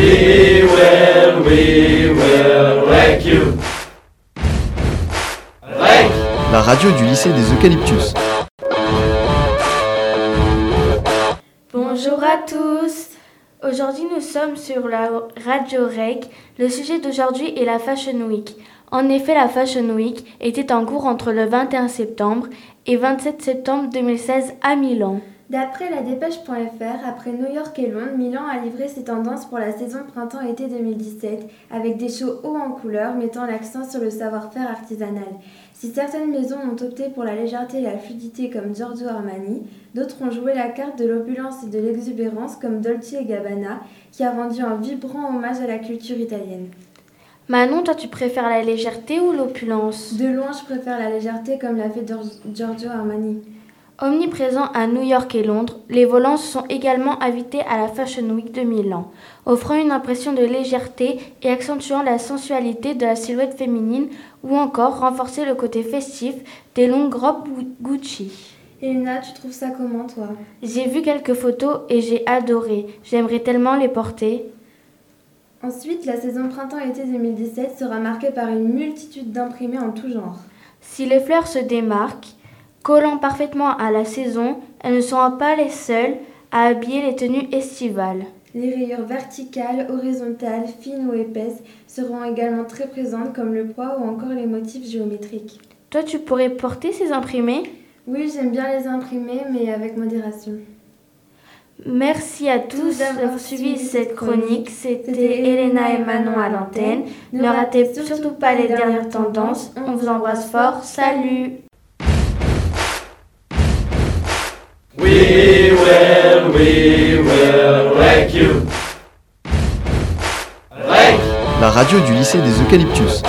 We will, we will wreck you. Wreck. La radio du lycée des Eucalyptus. Bonjour à tous. Aujourd'hui, nous sommes sur la Radio Rec. Le sujet d'aujourd'hui est la Fashion Week. En effet, la Fashion Week était en cours entre le 21 septembre et 27 septembre 2016 à Milan. D'après la dépêche.fr, après New York et Londres, Milan a livré ses tendances pour la saison printemps-été 2017 avec des shows hauts en couleurs mettant l'accent sur le savoir-faire artisanal. Si certaines maisons ont opté pour la légèreté et la fluidité comme Giorgio Armani, d'autres ont joué la carte de l'opulence et de l'exubérance comme Dolce Gabbana qui a rendu un vibrant hommage à la culture italienne. Manon, toi tu préfères la légèreté ou l'opulence? De loin, je préfère la légèreté comme l'a fait Giorgio Armani. Omniprésent à New York et Londres, les volants sont également invités à la Fashion Week de Milan, offrant une impression de légèreté et accentuant la sensualité de la silhouette féminine ou encore renforcer le côté festif des longues robes Gucci. Elena, tu trouves ça comment toi? J'ai vu quelques photos et j'ai adoré. J'aimerais tellement les porter. Ensuite, la saison printemps-été 2017 sera marquée par une multitude d'imprimés en tout genre. Si les fleurs se démarquent, Collant parfaitement à la saison, elles ne sont pas les seules à habiller les tenues estivales. Les rayures verticales, horizontales, fines ou épaisses seront également très présentes comme le poids ou encore les motifs géométriques. Toi, tu pourrais porter ces imprimés? Oui, j'aime bien les imprimer, mais avec modération. Merci à tous d'avoir suivi cette chronique. C'était Elena et Manon à l'antenne. Ne ratez surtout pas les dernières tendances. On vous embrasse fort. Salut We will, we will wreck you. Wreck. La radio du lycée des Eucalyptus.